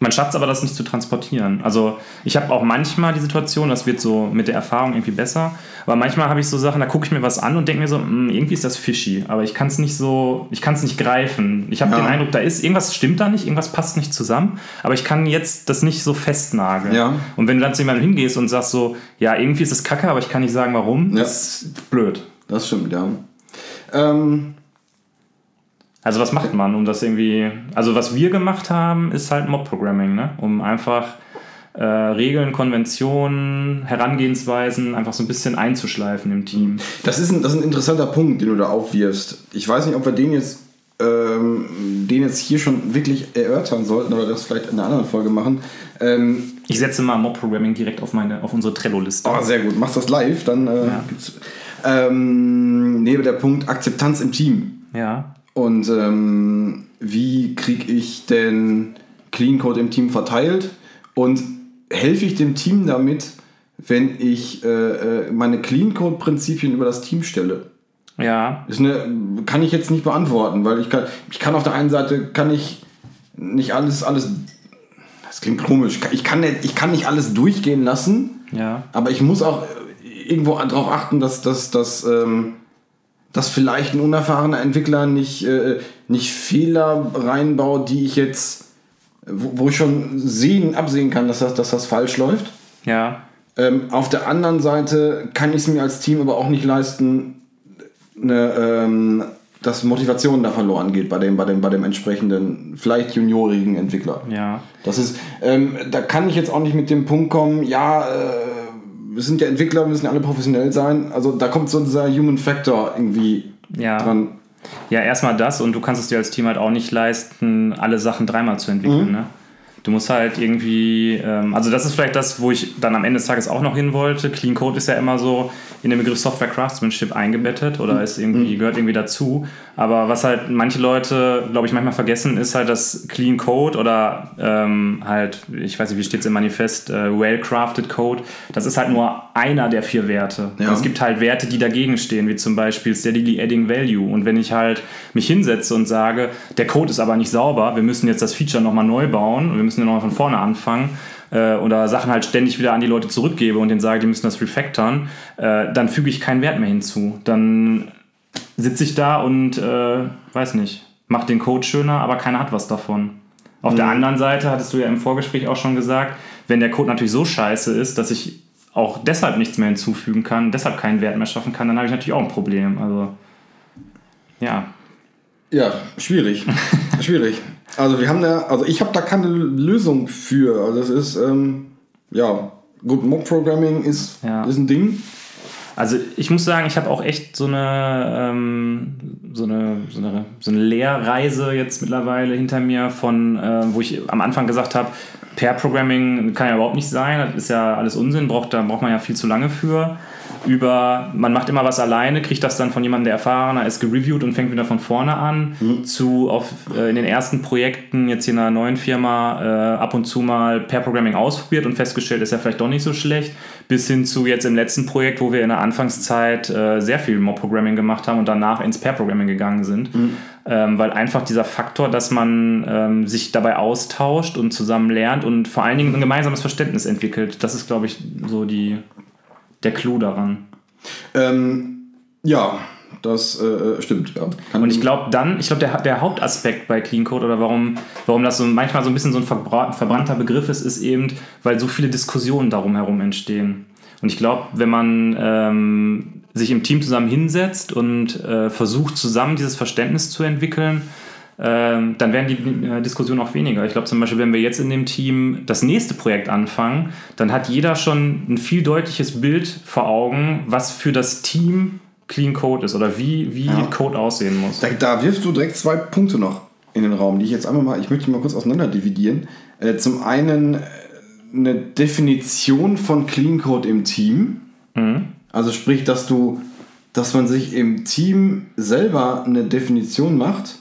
man schafft es aber, das nicht zu transportieren. Also ich habe auch manchmal die Situation, das wird so mit der Erfahrung irgendwie besser, aber manchmal habe ich so Sachen, da gucke ich mir was an und denke mir so, mh, hm, irgendwie ist das fishy, aber ich kann es nicht so, ich kann es nicht greifen. Ich habe ja. den Eindruck, da ist irgendwas stimmt da nicht, irgendwas passt nicht zusammen, aber ich kann jetzt das nicht so festnageln. Ja. Und wenn du dann zu jemandem hingehst und sagst so, ja, irgendwie ist es kacke, aber ich kann nicht sagen, warum, ja. das ist blöd. Das stimmt, ja. Ähm, also was macht man, um das irgendwie... Also was wir gemacht haben, ist halt Mob-Programming, ne? um einfach äh, Regeln, Konventionen, Herangehensweisen einfach so ein bisschen einzuschleifen im Team. Das ist ein, das ist ein interessanter Punkt, den du da aufwirfst. Ich weiß nicht, ob wir den jetzt, ähm, den jetzt hier schon wirklich erörtern sollten oder das vielleicht in einer anderen Folge machen. Ähm, ich setze mal Mob-Programming direkt auf, meine, auf unsere Trello-Liste. Oh, sehr gut. Machst das live, dann äh, ja. gibt's... Ähm, neben der Punkt Akzeptanz im Team. Ja. Und ähm, wie kriege ich denn Clean Code im Team verteilt? Und helfe ich dem Team damit, wenn ich äh, äh, meine Clean Code Prinzipien über das Team stelle? Ja. Ist eine, kann ich jetzt nicht beantworten, weil ich kann, ich kann auf der einen Seite kann ich nicht alles, alles, das klingt komisch, ich kann, nicht, ich kann nicht alles durchgehen lassen, ja. aber ich muss auch irgendwo darauf achten, dass, dass, dass ähm, dass vielleicht ein unerfahrener Entwickler nicht, äh, nicht Fehler reinbaut, die ich jetzt, wo, wo, ich schon sehen, absehen kann, dass das, dass das falsch läuft. Ja. Ähm, auf der anderen Seite kann ich es mir als Team aber auch nicht leisten, eine, ähm, dass Motivation da verloren geht bei dem, bei dem, bei dem entsprechenden, vielleicht juniorigen Entwickler. Ja. Das ist, ähm, da kann ich jetzt auch nicht mit dem Punkt kommen, ja, äh, wir sind ja Entwickler, wir müssen alle professionell sein. Also da kommt so dieser Human Factor irgendwie ja. dran. Ja, erstmal das und du kannst es dir als Team halt auch nicht leisten, alle Sachen dreimal zu entwickeln. Mhm. Ne? Du musst halt irgendwie, ähm, also das ist vielleicht das, wo ich dann am Ende des Tages auch noch hin wollte. Clean Code ist ja immer so in den Begriff Software Craftsmanship eingebettet oder ist irgendwie, mhm. gehört irgendwie dazu. Aber was halt manche Leute, glaube ich, manchmal vergessen, ist halt, dass Clean Code oder ähm, halt, ich weiß nicht, wie steht es im Manifest, äh, Well-Crafted Code, das ist halt nur einer der vier Werte. Ja. es gibt halt Werte, die dagegen stehen, wie zum Beispiel Steadily Adding Value. Und wenn ich halt mich hinsetze und sage, der Code ist aber nicht sauber, wir müssen jetzt das Feature nochmal neu bauen wir müssen ja nochmal von vorne anfangen, äh, oder Sachen halt ständig wieder an die Leute zurückgebe und denen sage, die müssen das refactoren, äh, dann füge ich keinen Wert mehr hinzu. Dann sitze ich da und äh, weiß nicht, mache den Code schöner, aber keiner hat was davon. Auf mhm. der anderen Seite hattest du ja im Vorgespräch auch schon gesagt, wenn der Code natürlich so scheiße ist, dass ich auch deshalb nichts mehr hinzufügen kann, deshalb keinen Wert mehr schaffen kann, dann habe ich natürlich auch ein Problem. Also, ja. Ja, schwierig. schwierig. Also wir haben da, also ich habe da keine Lösung für. Also es ist, ähm, ja, gut, Mob-Programming ist, ja. ist ein Ding. Also ich muss sagen, ich habe auch echt so eine, ähm, so, eine, so, eine, so eine Lehrreise jetzt mittlerweile hinter mir von, äh, wo ich am Anfang gesagt habe, Pair-Programming kann ja überhaupt nicht sein, das ist ja alles Unsinn, braucht, da braucht man ja viel zu lange für über, man macht immer was alleine, kriegt das dann von jemandem, der erfahrener ist, gereviewt und fängt wieder von vorne an, mhm. zu auf, äh, in den ersten Projekten jetzt hier in einer neuen Firma äh, ab und zu mal per Programming ausprobiert und festgestellt, ist ja vielleicht doch nicht so schlecht, bis hin zu jetzt im letzten Projekt, wo wir in der Anfangszeit äh, sehr viel Mob-Programming gemacht haben und danach ins Pair-Programming gegangen sind. Mhm. Ähm, weil einfach dieser Faktor, dass man ähm, sich dabei austauscht und zusammen lernt und vor allen Dingen ein gemeinsames Verständnis entwickelt, das ist, glaube ich, so die, der Clou daran. Ähm, ja, das äh, stimmt. Ja. Kann und ich glaube dann, ich glaube, der, der Hauptaspekt bei Clean Code oder warum, warum das so manchmal so ein bisschen so ein verbrannter Begriff ist, ist eben, weil so viele Diskussionen darum herum entstehen. Und ich glaube, wenn man ähm, sich im Team zusammen hinsetzt und äh, versucht, zusammen dieses Verständnis zu entwickeln, ähm, dann werden die äh, Diskussionen auch weniger. Ich glaube zum Beispiel, wenn wir jetzt in dem Team das nächste Projekt anfangen, dann hat jeder schon ein viel deutliches Bild vor Augen, was für das Team Clean Code ist oder wie, wie Ja. Code aussehen muss. Da, da wirfst du direkt zwei Punkte noch in den Raum, die ich jetzt einmal mal, ich möchte mal kurz auseinander dividieren. Äh, zum einen äh, eine Definition von Clean Code im Team. Also sprich, dass du, dass man sich im Team selber eine Definition macht,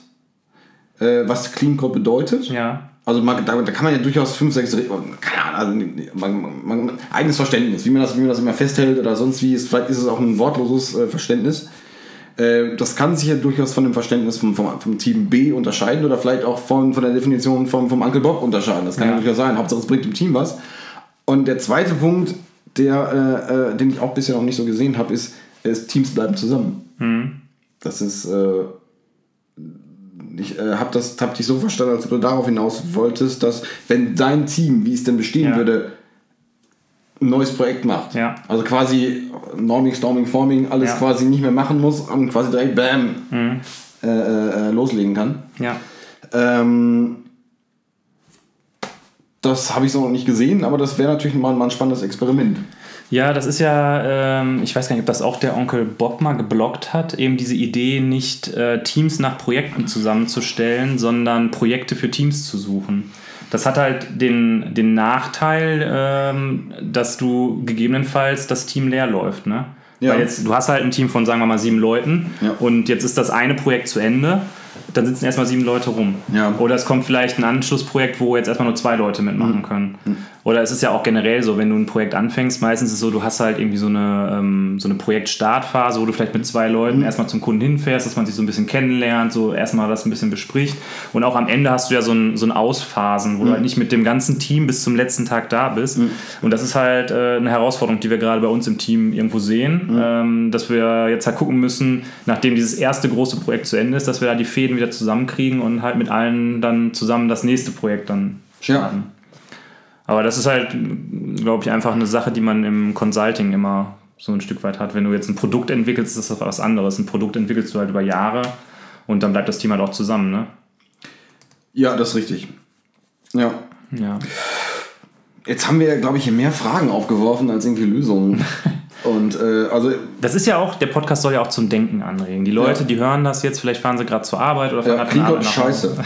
äh, was Clean Code bedeutet. Ja. Also man, da, da kann man ja durchaus fünf, sechs, keine Ahnung, also man, man, man, eigenes Verständnis, wie man, das, wie man das immer festhält oder sonst wie. Ist, vielleicht ist es auch ein wortloses äh, Verständnis. Äh, das kann sich ja durchaus von dem Verständnis vom, vom, vom Team B unterscheiden oder vielleicht auch von, von der Definition vom, vom Uncle Bob unterscheiden. Das kann ja. Ja. durchaus sein. Hauptsache es bringt dem Team was. Und der zweite Punkt, der, äh, äh, den ich auch bisher noch nicht so gesehen habe, ist, ist Teams bleiben zusammen. Das ist, äh, ich äh, habe das hab dich so verstanden, als du darauf hinaus wolltest, dass wenn dein Team, wie es denn bestehen Ja. würde, ein neues Projekt macht, Ja. also quasi Norming, Storming, Forming, alles Ja. quasi nicht mehr machen muss und quasi direkt Bam äh, äh, äh, loslegen kann. Ja. Ähm, das habe ich so noch nicht gesehen, aber das wäre natürlich mal, mal ein spannendes Experiment. Ja, das ist ja, ähm, ich weiß gar nicht, ob das auch der Onkel Bob mal geblockt hat, eben diese Idee, nicht äh, Teams nach Projekten zusammenzustellen, sondern Projekte für Teams zu suchen. Das hat halt den, den Nachteil, ähm, dass du gegebenenfalls das Team leer läuft. Ne? Ja. Weil jetzt, du hast halt ein Team von, sagen wir mal, sieben Leuten Ja. und jetzt ist das eine Projekt zu Ende. Dann sitzen erstmal sieben Leute rum. Ja. Oder es kommt vielleicht ein Anschlussprojekt, wo jetzt erstmal nur zwei Leute mitmachen Mhm. Oder es ist ja auch generell so, wenn du ein Projekt anfängst, meistens ist es so, du hast halt irgendwie so eine, ähm, so eine Projektstartphase, wo du vielleicht mit zwei Leuten Mhm. erstmal zum Kunden hinfährst, dass man sich so ein bisschen kennenlernt, so erstmal das ein bisschen bespricht. Und auch am Ende hast du ja so ein, so ein Ausphasen, wo du halt nicht mit dem ganzen Team bis zum letzten Tag da bist. Und das ist halt äh, eine Herausforderung, die wir gerade bei uns im Team irgendwo sehen, ähm, dass wir jetzt halt gucken müssen, nachdem dieses erste große Projekt zu Ende ist, dass wir da die Fäden wieder zusammenkriegen und halt mit allen dann zusammen das nächste Projekt dann starten. Aber das ist halt, glaube ich, einfach eine Sache, die man im Consulting immer so ein Stück weit hat. Wenn du jetzt ein Produkt entwickelst, ist das was anderes. Ein Produkt entwickelst du halt über Jahre und dann bleibt das Team halt auch zusammen, ne? Ja, das ist richtig. Ja. Ja. Jetzt haben wir, glaube ich, hier mehr Fragen aufgeworfen als irgendwie Lösungen. Und äh, also Das ist ja auch, der Podcast soll ja auch zum Denken anregen. Die Leute, Ja. die hören das jetzt, vielleicht fahren sie gerade zur Arbeit oder fahren ja, gerade von Klingt der Arbeit scheiße.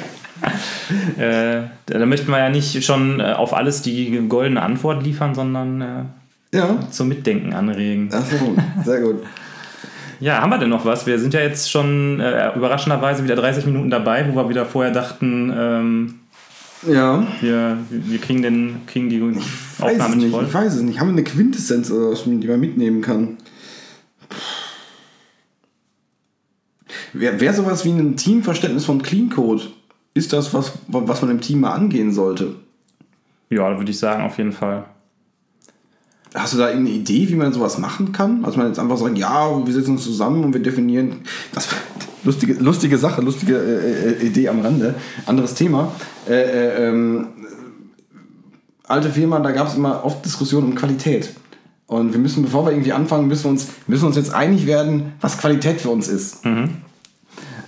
Äh, da möchten wir ja nicht schon äh, auf alles die goldene Antwort liefern, sondern äh, Ja, zum Mitdenken anregen. ist gut. Sehr gut. Ja, haben wir denn noch was? Wir sind ja jetzt schon äh, überraschenderweise wieder 30 Minuten dabei, wo wir wieder vorher dachten, ähm, Ja. wir, wir kriegen, den, kriegen die es Aufnahme nicht nicht, voll. ich weiß es nicht. Haben wir eine Quintessenz oder was, die man mitnehmen kann? Wäre wär sowas wie ein Teamverständnis von Clean Code, ist das was, was man im Team mal angehen sollte? Ja, würde ich sagen, auf jeden Fall. Hast du da eine Idee, wie man sowas machen kann? Also man jetzt einfach sagen, ja, wir setzen uns zusammen und wir definieren. Das lustige, lustige Sache, lustige äh, äh, Idee am Rande. Anderes Thema. Äh, äh, ähm, alte Firma, da gab es immer oft Diskussionen um Qualität. Und wir müssen, bevor wir irgendwie anfangen, müssen wir uns, müssen uns jetzt einig werden, was Qualität für uns ist.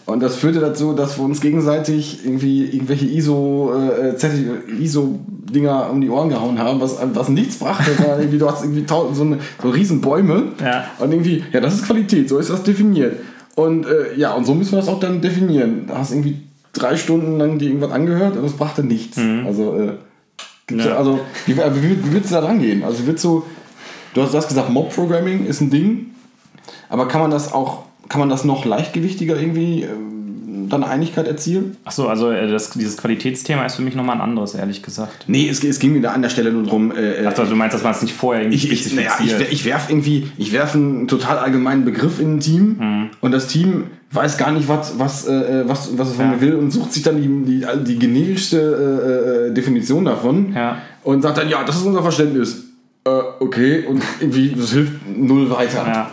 Und das führte dazu, dass wir uns gegenseitig irgendwie irgendwelche ISO, äh, Zerti- ISO-Dinger um die Ohren gehauen haben, was, was nichts brachte, sondern irgendwie, du hast irgendwie so, eine, so riesen Bäume Ja. und irgendwie, ja, das ist Qualität, so ist das definiert. Und äh, ja, und so müssen wir das auch dann definieren. Da hast irgendwie drei Stunden lang dir irgendwas angehört und es brachte nichts. Also, äh, Ja. ja. also wie, wie, wie, würdest du da dran gehen? Also, würdest du, du hast, du hast gesagt, Mob-Programming ist ein Ding, aber kann man das auch, kann man das noch leichtgewichtiger irgendwie ähm, dann Einigkeit erzielen? Achso, also äh, das, dieses Qualitätsthema ist für mich nochmal ein anderes, ehrlich gesagt. Nee, es, es ging mir da an der Stelle nur darum, äh, Ach, du meinst, dass man es nicht vorher irgendwie ich, ich, naja, ich, ich werf irgendwie, ich werf einen total allgemeinen Begriff in ein Team Mhm. und das Team weiß gar nicht, was, was, äh, was, was es von Ja. mir will und sucht sich dann die, die, die generischste äh, äh, Definition davon Ja. und sagt dann, ja, das ist unser Verständnis. Äh, okay, und irgendwie, das hilft null weiter. Ja.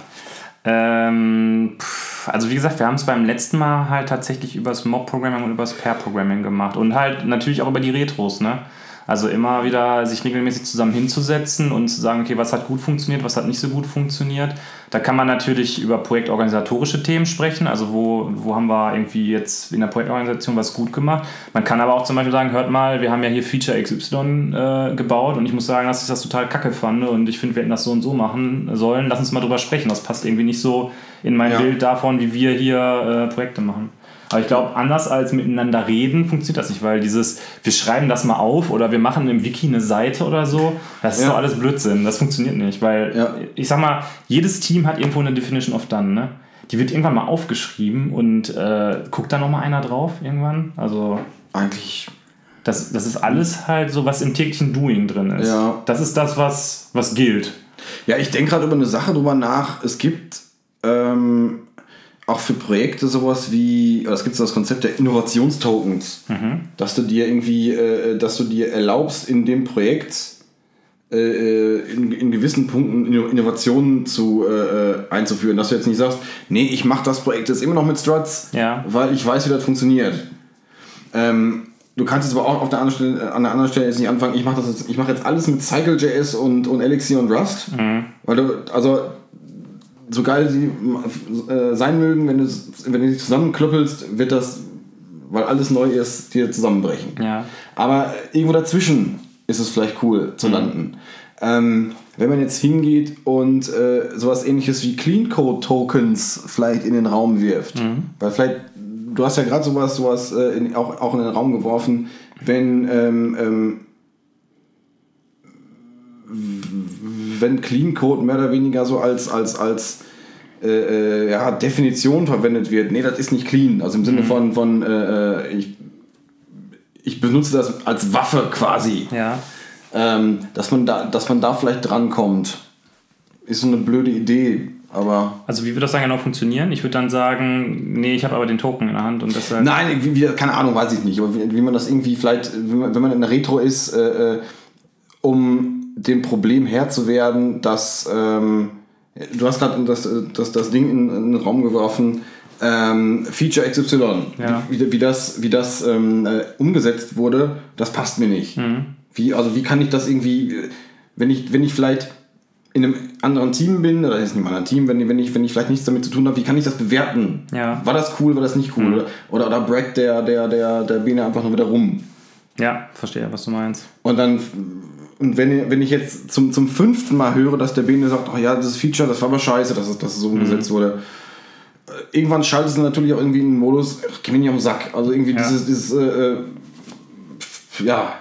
Ähm, pff, also wie gesagt, wir haben es beim letzten Mal halt tatsächlich übers Mob-Programming und übers Pair-Programming gemacht und halt natürlich auch über die Retros, ne? Also immer wieder sich regelmäßig zusammen hinzusetzen und zu sagen, okay, was hat gut funktioniert, was hat nicht so gut funktioniert. Da kann man natürlich über projektorganisatorische Themen sprechen, also wo, wo haben wir irgendwie jetzt in der Projektorganisation was gut gemacht. Man kann aber auch zum Beispiel sagen, hört mal, wir haben ja hier Feature XY äh, gebaut und ich muss sagen, dass ich das total kacke fand und ich finde, wir hätten das so und so machen sollen. Lass uns mal drüber sprechen. Das passt irgendwie nicht so in mein Ja. Bild davon, wie wir hier äh, Projekte machen. Aber ich glaube, anders als miteinander reden funktioniert das nicht, weil dieses, wir schreiben das mal auf oder wir machen im Wiki eine Seite oder so, das ist Ja. doch alles Blödsinn. Das funktioniert nicht, weil Ja. ich sag mal, jedes Team hat irgendwo eine Definition of Done, ne? Die wird irgendwann mal aufgeschrieben und äh, guckt da nochmal einer drauf irgendwann. Also Eigentlich. das, das ist alles halt so, was im täglichen Doing drin ist. Ja. Das ist das, was, was gilt. Ja, ich denke gerade über eine Sache drüber nach. Es gibt ähm, auch für Projekte sowas wie, es gibt so das Konzept der Innovationstokens, dass du dir irgendwie, äh, dass du dir erlaubst, in dem Projekt äh, in, in gewissen Punkten Inno- Innovationen zu, äh, äh, einzuführen. Dass du jetzt nicht sagst, nee, ich mache das Projekt jetzt immer noch mit Struts, Ja. weil ich weiß, wie das funktioniert. Ähm, du kannst jetzt aber auch auf der anderen Stelle, an der anderen Stelle jetzt nicht anfangen, ich mache jetzt, ich mach jetzt alles mit Cycle.js und, und Elixir und Rust. Weil du, also so geil sie äh, sein mögen, wenn du, wenn du sie zusammenklöppelst, wird das, weil alles neu ist, dir zusammenbrechen. Ja. Aber irgendwo dazwischen ist es vielleicht cool zu landen. Ähm, wenn man jetzt hingeht und äh, sowas ähnliches wie Clean Code Tokens vielleicht in den Raum wirft, weil vielleicht, du hast ja gerade sowas, sowas äh, in, auch, auch in den Raum geworfen, wenn ähm, ähm, wenn Clean Code mehr oder weniger so als, als, als äh, äh, ja, Definition verwendet wird. Nee, das ist nicht clean. Also im Sinne von, von äh, äh, ich, ich benutze das als Waffe quasi. Ja. Ähm, dass, man da, dass man da vielleicht drankommt. Ist so eine blöde Idee. Aber. Also wie wird das dann genau funktionieren? Ich würde dann sagen, nee, ich habe aber den Token in der Hand und deshalb. Nein, wie, wie, keine Ahnung, weiß ich nicht. Aber wie, wie man das irgendwie vielleicht, wenn man, wenn man in der Retro ist, äh, äh, um dem Problem Herr zu werden, dass ähm, du hast gerade das, das, das Ding in, in den Raum geworfen, ähm, Feature XY, Ja. wie, wie das, wie das ähm, äh, umgesetzt wurde, das passt mir nicht. Wie, also wie kann ich das irgendwie, wenn ich, wenn ich vielleicht in einem anderen Team bin, oder jetzt nicht in einem anderen Team, wenn, wenn, ich, wenn ich vielleicht nichts damit zu tun habe, wie kann ich das bewerten? Ja. War das cool, war das nicht cool? Oder, oder, oder braggt der, der, der, der Biene einfach nur wieder rum? Ja, verstehe, was du meinst. Und dann, und wenn, wenn ich jetzt zum, zum fünften Mal höre, dass der Bene sagt, oh ja, das Feature, das war aber scheiße, dass es, dass es so umgesetzt wurde. äh, Irgendwann schaltet es natürlich auch irgendwie in den Modus, ach, geh mir nicht am Sack. Also irgendwie Ja. dieses, dieses äh, äh, ja,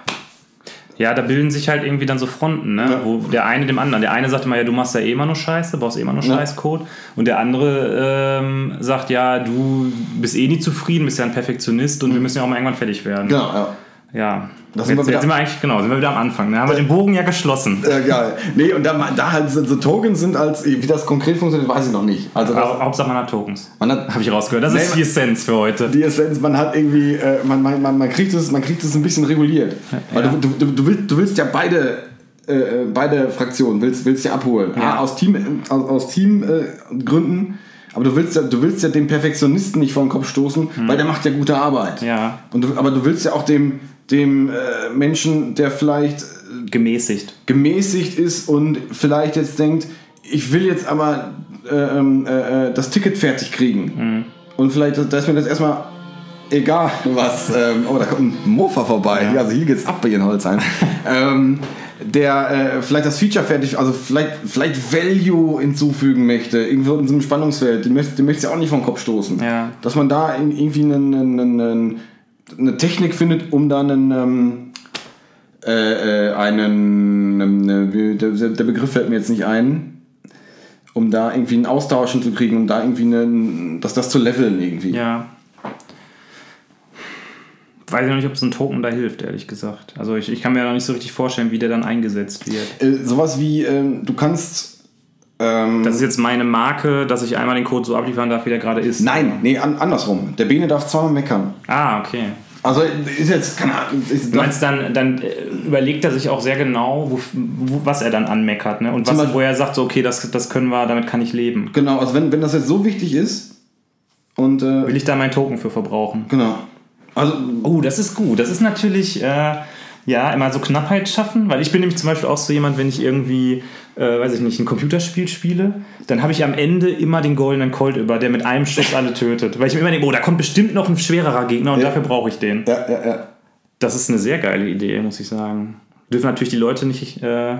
Ja, da bilden sich halt irgendwie dann so Fronten, ne? Ja. wo der eine dem anderen, der eine sagt immer, ja, du machst ja eh immer nur Scheiße, baust eh immer nur Ja. Scheißcode und der andere ähm, sagt, ja, du bist eh nie zufrieden, bist ja ein Perfektionist und wir müssen ja auch mal irgendwann fertig werden. genau, ja. Ja, Das jetzt, sind wir jetzt wieder- sind wir eigentlich, genau, sind wir wieder am Anfang, ne? haben wir den Bogen ja geschlossen. Ja, geil. Nee, und da, da halt so, so Tokens sind als, wie das konkret funktioniert, weiß ich noch nicht. Also das, Aber Hauptsache man hat Tokens. man hat Habe ich rausgehört. Das Nee, ist die Essenz für heute. die Essenz, man hat irgendwie, äh, man, man, man, man, kriegt es, man kriegt es ein bisschen reguliert. Weil Ja. du, du, du, willst, du willst ja beide, äh, äh, beide Fraktionen, willst, willst ja abholen. Ja. A, aus Team, aus, aus Teamgründen, äh, aber du willst, ja, du willst ja dem Perfektionisten nicht vor den Kopf stoßen, weil der macht ja gute Arbeit. Ja, Und du, aber du willst ja auch dem, dem äh, Menschen, der vielleicht äh, gemäßigt. gemäßigt ist und vielleicht jetzt denkt, ich will jetzt aber äh, ähm, äh, äh, das Ticket fertig kriegen. Und vielleicht, da ist mir das erstmal egal, was. Ähm, oh, da kommt ein Mofa vorbei. Ja. also hier geht's ab bei Holzheim. ähm, der äh, vielleicht das Feature fertig, also vielleicht, vielleicht Value hinzufügen möchte, irgendwo in so einem Spannungsfeld, den möchtest den möchtest du ja auch nicht vom Kopf stoßen. Ja. Dass man da in- irgendwie einen, einen, einen, eine Technik findet, um da einen, ähm, äh, äh, einen, eine, wie- der, Begriff fällt mir jetzt nicht ein, um da irgendwie einen Austauschen zu kriegen, um da irgendwie einen, das, das zu leveln irgendwie. Ja. Weiß ich noch nicht, ob so ein Token da hilft, ehrlich gesagt. Also ich, ich kann mir noch nicht so richtig vorstellen, wie der dann eingesetzt wird. Äh, sowas wie, ähm, du kannst. Ähm, Das ist jetzt meine Marke, dass ich einmal den Code so abliefern darf, wie der gerade ist. nein, nee, an, andersrum. Der Bene darf zweimal meckern. Ah, okay. Also ist jetzt, keine Ahnung. Du meinst dann, dann äh, überlegt er sich auch sehr genau, wo, wo, was er dann anmeckert, ne? Und was, Beispiel- wo er sagt, so, okay, das, das können wir, damit kann ich leben. genau, also wenn, wenn das jetzt so wichtig ist und äh, Will ich da meinen Token für verbrauchen? genau. Also Oh, das ist gut. Das ist natürlich, äh, Ja, immer so Knappheit schaffen, weil ich bin nämlich zum Beispiel auch so jemand, wenn ich irgendwie, äh, weiß ich nicht, ein Computerspiel spiele, dann habe ich am Ende immer den goldenen Colt über, der mit einem Schuss alle tötet. Weil ich mir immer denke, oh, da kommt bestimmt noch ein schwererer Gegner und Ja. dafür brauche ich den. Ja, ja, ja. Das ist eine sehr geile Idee, muss ich sagen. Dürfen natürlich die Leute nicht, äh,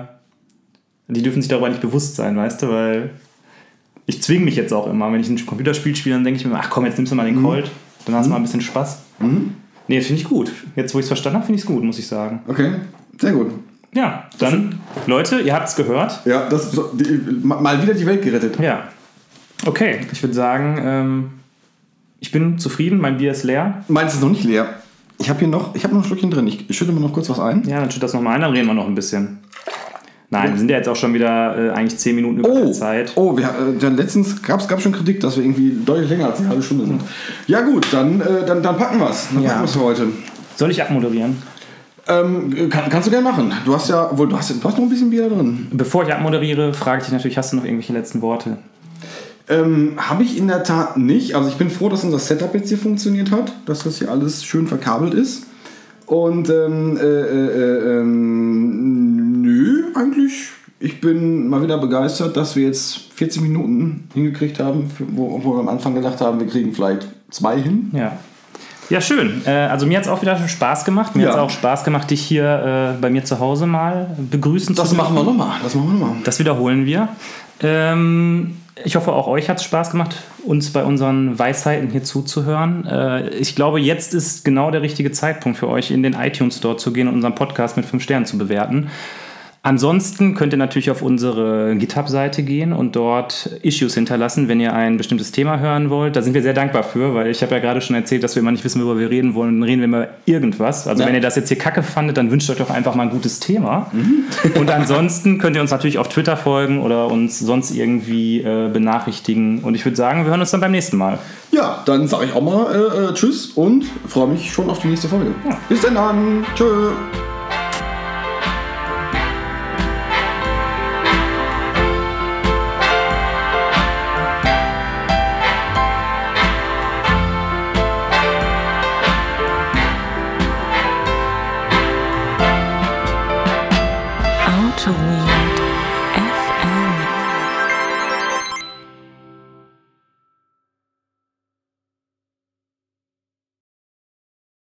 die dürfen sich darüber nicht bewusst sein, weißt du, weil ich zwinge mich jetzt auch immer, wenn ich ein Computerspiel spiele, dann denke ich mir, ach komm, jetzt nimmst du mal den Colt, dann hast du mal ein bisschen Spaß. Nee, finde ich gut. Jetzt, wo ich es verstanden habe, finde ich es gut, muss ich sagen. Okay, sehr gut. Ja, dann, Leute, ihr habt es gehört. Ja, das die, ma- mal wieder die Welt gerettet. Ja. Okay, ich würde sagen, ähm, ich bin zufrieden, mein Bier ist leer. Meins ist noch nicht leer. Ich habe hier noch, ich habe noch ein Stückchen drin. Ich schütte mal noch kurz was ein. Ja, dann schütt das nochmal ein, dann reden wir noch ein bisschen. Nein, wir sind ja jetzt auch schon wieder äh, eigentlich 10 Minuten über der Zeit. oh, wir, äh, dann letztens gab es schon Kritik, dass wir irgendwie deutlich länger als eine halbe Stunde sind. Ja gut, dann, äh, dann, dann packen wir es. Dann Ja. packen wir es für heute. Soll ich abmoderieren? Ähm, kann, kannst du gerne machen. Du hast ja, wohl, du hast, du hast noch ein bisschen Bier drin. Bevor ich abmoderiere, frage ich dich natürlich, hast du noch irgendwelche letzten Worte? Ähm, Habe ich in der Tat nicht. Also ich bin froh, dass unser Setup jetzt hier funktioniert hat, dass das hier alles schön verkabelt ist. Und ähm, äh, äh, ähm, nö, eigentlich. Ich bin mal wieder begeistert, dass wir jetzt 40 Minuten hingekriegt haben, wo, wo wir am Anfang gedacht haben, wir kriegen vielleicht zwei hin. Ja. Ja, schön. Äh, also mir hat es auch wieder Spaß gemacht. Mir Ja. hat es auch Spaß gemacht, dich hier äh, bei mir zu Hause mal begrüßen Das zu machen wir dürfen. nochmal. Das machen wir nochmal. Das wiederholen wir. Ähm, ich hoffe, auch euch hat es Spaß gemacht, uns bei unseren Weisheiten hier zuzuhören. Äh, ich glaube, jetzt ist genau der richtige Zeitpunkt für euch, in den iTunes Store zu gehen und unseren Podcast mit 5 Sternen zu bewerten. Ansonsten könnt ihr natürlich auf unsere GitHub-Seite gehen und dort Issues hinterlassen, wenn ihr ein bestimmtes Thema hören wollt. Da sind wir sehr dankbar für, weil ich habe ja gerade schon erzählt, dass wir immer nicht wissen, worüber wir reden wollen. Dann reden wir über irgendwas. Also Ja. wenn ihr das jetzt hier kacke fandet, dann wünscht euch doch einfach mal ein gutes Thema. Und ansonsten könnt ihr uns natürlich auf Twitter folgen oder uns sonst irgendwie äh, benachrichtigen. Und ich würde sagen, wir hören uns dann beim nächsten Mal. Ja, dann sage ich auch mal äh, äh, Tschüss und freue mich schon auf die nächste Folge. Bis dann. Tschö.